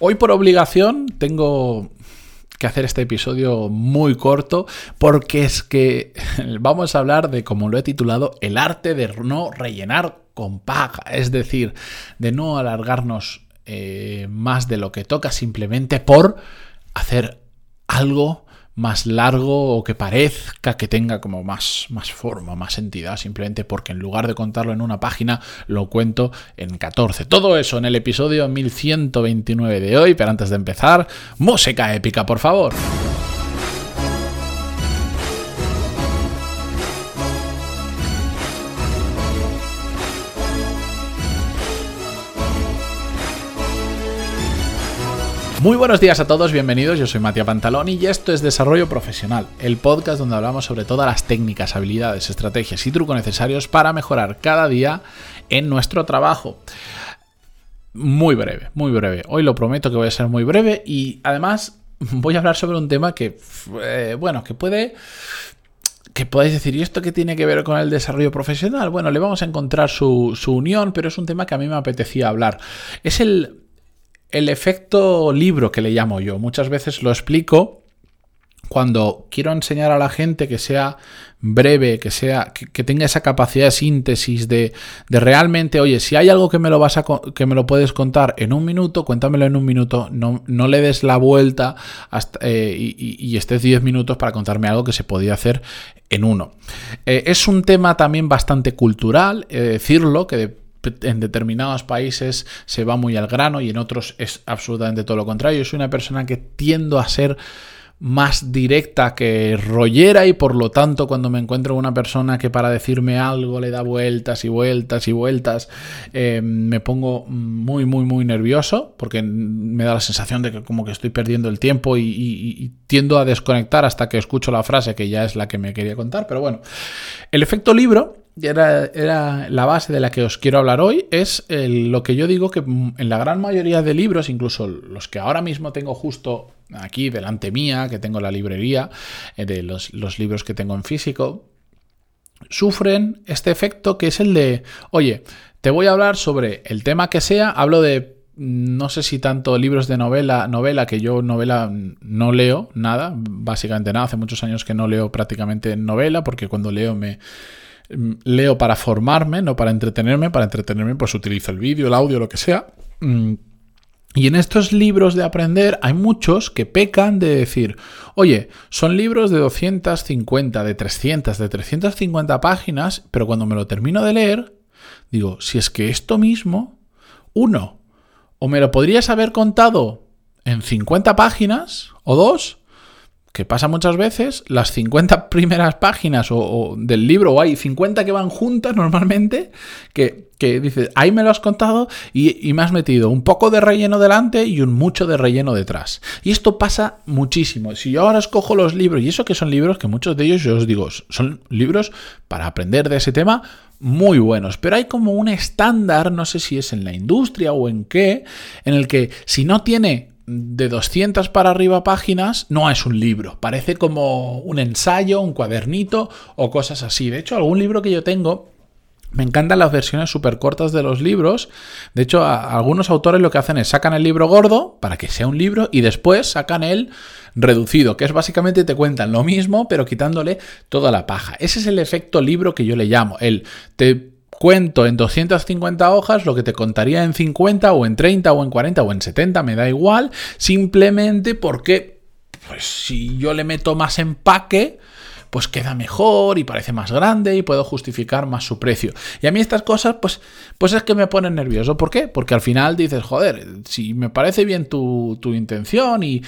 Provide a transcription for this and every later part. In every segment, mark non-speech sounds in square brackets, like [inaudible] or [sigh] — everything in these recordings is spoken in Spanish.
Hoy por obligación tengo que hacer este episodio muy corto porque es que [laughs] vamos a hablar de, como lo he titulado, el arte de no rellenar con paga, es decir, de no alargarnos eh, más de lo que toca simplemente por hacer algo más largo o que parezca que tenga como más, más forma, más entidad, simplemente porque en lugar de contarlo en una página, lo cuento en 14. Todo eso en el episodio 1129 de hoy, pero antes de empezar, música épica, por favor. Muy buenos días a todos, bienvenidos. Yo soy Matías Pantaloni y esto es Desarrollo Profesional, el podcast donde hablamos sobre todas las técnicas, habilidades, estrategias y trucos necesarios para mejorar cada día en nuestro trabajo. Muy breve, muy breve. Hoy lo prometo que voy a ser muy breve y además voy a hablar sobre un tema que, eh, bueno, que puede que podéis decir, ¿y esto qué tiene que ver con el desarrollo profesional? Bueno, le vamos a encontrar su, su, unión, pero es un tema que a mí me apetecía hablar. Es el, el efecto libro que le llamo yo. Muchas veces lo explico cuando quiero enseñar a la gente que sea breve, que sea, que, tenga esa capacidad de síntesis, de, de, realmente, oye, si hay algo que me lo vas a que me lo puedes contar en un minuto, cuéntamelo en un minuto, no, no le des la vuelta eh, y, estés 10 minutos para contarme algo que se podía hacer en uno. Eh, es un tema también bastante cultural, eh, decirlo, que de, en determinados países se va muy al grano y en otros es absolutamente todo lo contrario. Yo soy una persona que tiendo a ser más directa que rollera y por lo tanto cuando me encuentro con una persona que para decirme algo le da vueltas y vueltas y vueltas eh, me pongo muy muy muy nervioso porque me da la sensación de que como que estoy perdiendo el tiempo y, y tiendo a desconectar hasta que escucho la frase que ya es la que me quería contar pero bueno el efecto libro era, era, la base de la que os quiero hablar hoy, es lo que yo digo que en la gran mayoría de libros, incluso los que ahora mismo tengo justo aquí delante mía, que tengo la librería eh, de los, los libros que tengo en físico, sufren este efecto que es el de, oye, te voy a hablar sobre el tema que sea, hablo de no sé si tanto libros de novela, novela, que yo novela no leo nada, básicamente nada, hace muchos años que no leo prácticamente novela, porque cuando leo me, Mm, leo para formarme, no para entretenerme. Para entretenerme, pues utilizo el vídeo, el audio, lo que sea. Mm, y en estos libros de aprender hay muchos que pecan de decir, oye, son libros de 250, de 300, de 350 páginas, pero cuando me lo termino de leer, digo, si es que esto mismo, uno, o me lo podrías haber contado en 50 páginas, o dos, que pasa muchas veces, las 50 [laughs] primeras páginas o, del libro, o hay 50 que van juntas normalmente, que, que dices, ahí me lo has contado y, me has metido un poco de relleno delante y un mucho de relleno detrás. Y esto pasa muchísimo. Si yo ahora escojo los libros, y eso que son libros que muchos de ellos, yo os digo, son libros para aprender de ese tema muy buenos, pero hay como un estándar, no sé si es en la industria o en qué, en el que si no tiene de 200 para arriba páginas no es un libro, parece como un ensayo, un cuadernito o cosas así. De hecho, algún libro que yo tengo me encantan las versiones súper cortas de los libros. De hecho, algunos autores lo que hacen es sacan el libro gordo para que sea un libro y después sacan el reducido, que es básicamente te cuentan lo mismo, pero quitándole toda la paja. Ese es el efecto libro que yo le llamo. El te cuento en 250 hojas lo que te contaría en 50 o en 30 o en 40 o en 70, me da igual, simplemente porque pues si yo le meto más empaque, pues queda mejor y parece más grande y puedo justificar más su precio. Y a mí estas cosas, pues, pues es que me ponen nervioso. ¿Por qué? Porque al final dices, joder, si me parece bien tu, tu intención y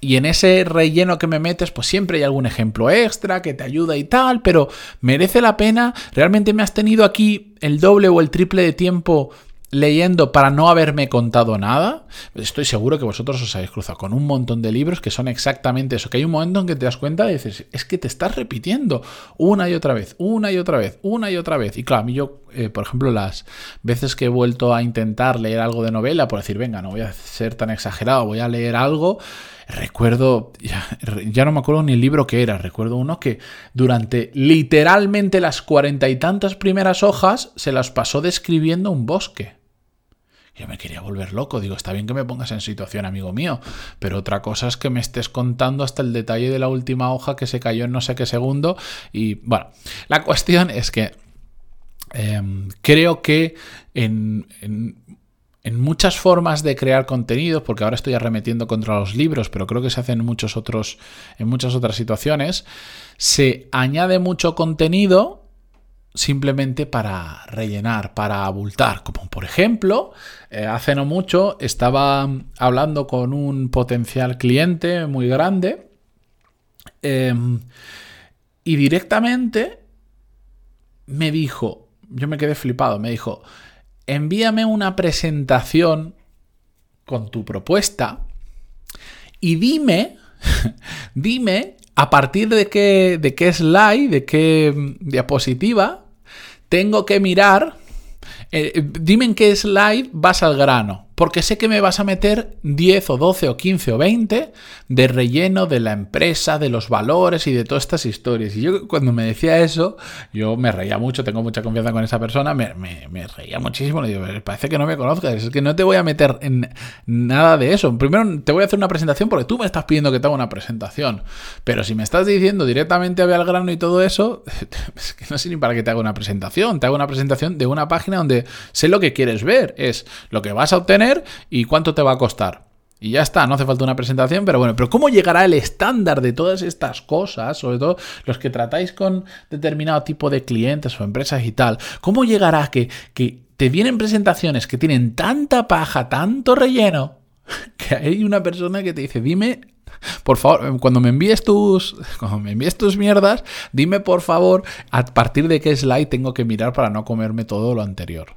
y en ese relleno que me metes, pues siempre hay algún ejemplo extra que te ayuda y tal, pero merece la pena. ¿Realmente me has tenido aquí el doble o el triple de tiempo leyendo para no haberme contado nada, estoy seguro que vosotros os habéis cruzado con un montón de libros que son exactamente eso, que hay un momento en que te das cuenta y dices, es que te estás repitiendo una y otra vez, una y otra vez, una y otra vez. Y claro, a mí yo, eh, por ejemplo, las veces que he vuelto a intentar leer algo de novela, por decir, venga, no voy a ser tan exagerado, voy a leer algo, recuerdo, ya, no me acuerdo ni el libro que era, recuerdo uno que durante literalmente las cuarenta y tantas primeras hojas se las pasó describiendo un bosque. Yo me quería volver loco. Digo, está bien que me pongas en situación, amigo mío, pero otra cosa es que me estés contando hasta el detalle de la última hoja que se cayó en no sé qué segundo. Y bueno, la [laughs] cuestión es que em, creo que en en muchas formas de crear contenido, porque ahora estoy arremetiendo contra los libros, pero creo que se hace en, muchos otros, en muchas otras situaciones, se añade mucho contenido simplemente para rellenar, para abultar. Como por ejemplo, eh, hace no mucho estaba hablando con un potencial cliente muy grande em, y directamente me dijo, yo me quedé flipado, me dijo, envíame una presentación con tu propuesta y dime, [laughs] dime a partir de qué, de qué slide, de qué mm, diapositiva tengo que mirar, eh, dime en qué slide vas al grano porque sé que me vas a meter 10 o 12 o 15 o 20 de relleno de la empresa, de los valores y de todas estas historias. Y yo cuando me decía eso, yo me reía mucho, tengo mucha confianza con esa persona, me, reía muchísimo, le digo, parece que no me conozcas, es que no te voy a meter en nada de eso. Primero te voy a hacer una presentación porque tú me estás pidiendo que te haga una presentación, pero si me estás diciendo directamente a al grano y todo eso, [laughs] es que no sé ni para qué te haga una presentación, te hago una presentación de una página donde sé lo que quieres ver, es lo que vas a obtener y cuánto te va a costar. Y ya está, no hace falta una presentación, pero bueno, pero ¿cómo llegará el estándar de todas estas cosas, sobre todo los que tratáis con determinado tipo de clientes o empresas y tal? ¿Cómo llegará que, que te vienen presentaciones que tienen tanta paja, tanto relleno, [laughs] que hay una persona que te dice, dime, por favor, cuando me envíes tus, [laughs] cuando me envíes tus mierdas, dime por favor a partir de qué slide tengo que mirar para no comerme todo lo anterior.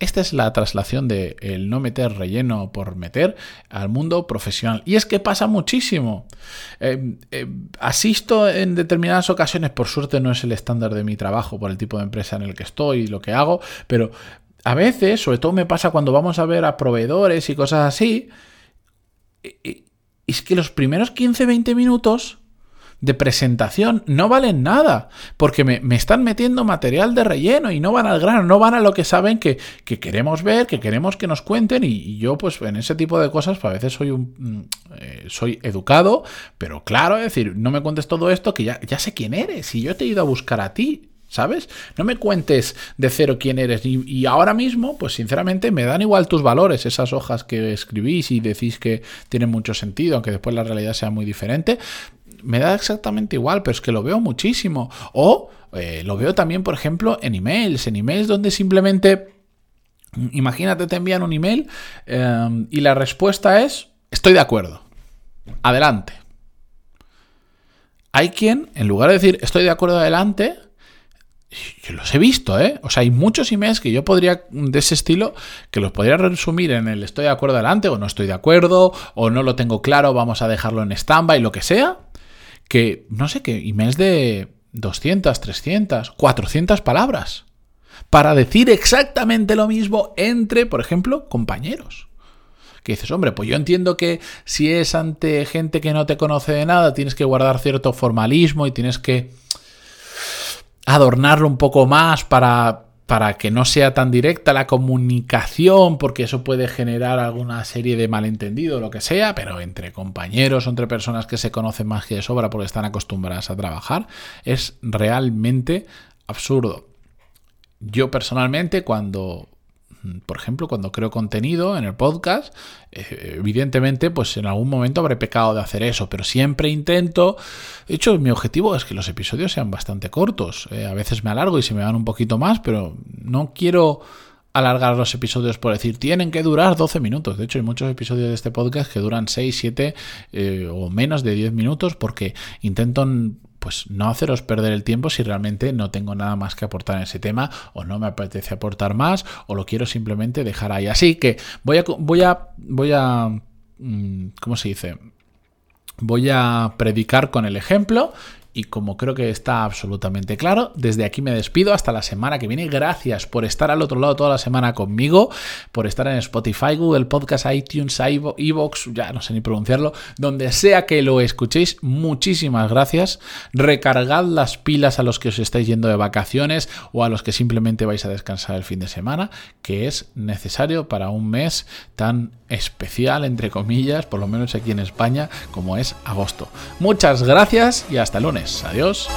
Esta es la traslación de el no meter relleno por meter al mundo profesional. Y es que pasa muchísimo. Eh, eh, asisto en determinadas ocasiones, por suerte no es el estándar de mi trabajo, por el tipo de empresa en el que estoy y lo que hago, pero a veces, sobre todo me pasa cuando vamos a ver a proveedores y cosas así, es que los primeros 15-20 minutos de presentación no valen nada, porque me, están metiendo material de relleno y no van al grano, no van a lo que saben que, queremos ver, que queremos que nos cuenten y, yo pues en ese tipo de cosas pues, a veces soy un mm, eh, soy educado, pero claro, es decir, no me cuentes todo esto que ya, ya sé quién eres y yo te he ido a buscar a ti. ¿Sabes? No me cuentes de cero quién eres. Y, y, ahora mismo, pues sinceramente, me dan igual tus valores, esas hojas que escribís y decís que tienen mucho sentido, aunque después la realidad sea muy diferente me da exactamente igual, pero es que lo veo muchísimo. O eh, lo veo también, por ejemplo, en emails, en emails donde simplemente, imagínate, te envían un email em, y la respuesta es, estoy de acuerdo. Adelante. Hay quien, en lugar de decir, estoy de acuerdo, adelante, yo los he visto, ¿eh? O sea, hay muchos emails que yo podría, de ese estilo, que los podría resumir en el estoy de acuerdo adelante, o no estoy de acuerdo, o no lo tengo claro, vamos a dejarlo en stand-by, lo que sea que, no sé qué, emails de 200, 300, 400 palabras para decir exactamente lo mismo entre, por ejemplo, compañeros. Que dices, hombre, pues yo entiendo que si es ante gente que no te conoce de nada, tienes que guardar cierto formalismo y tienes que adornarlo un poco más para para que no sea tan directa la comunicación, porque eso puede generar alguna serie de malentendidos, lo que sea, pero entre compañeros o entre personas que se conocen más que de sobra porque están acostumbradas a trabajar, es realmente absurdo. Yo personalmente, cuando por ejemplo, cuando creo contenido en el podcast, eh, evidentemente, pues en algún momento habré pecado de hacer eso, pero siempre intento. De hecho, mi objetivo es que los episodios sean bastante cortos. Eh, a veces me alargo y se me van un poquito más, pero no quiero alargar los episodios por decir tienen que durar 12 minutos. De hecho, hay muchos episodios de este podcast que duran 6, 7 eh, o menos de 10 minutos porque intento pues no haceros perder el tiempo si realmente no tengo nada más que aportar en ese tema o no me apetece aportar más o lo quiero simplemente dejar ahí. Así que voy a voy a voy a mm, ¿cómo se dice? Voy a predicar con el ejemplo y como creo que está absolutamente claro, desde aquí me despido hasta la semana que viene. Gracias por estar al otro lado toda la semana conmigo, por estar en Spotify, Google Podcast, iTunes, iVoox, ya no sé ni pronunciarlo, donde sea que lo escuchéis. Muchísimas gracias. Recargad las pilas a los que os estáis yendo de vacaciones o a los que simplemente vais a descansar el fin de semana, que es necesario para un mes tan especial, entre comillas, por lo menos aquí en España, como es agosto. Muchas gracias y hasta el lunes. Adiós.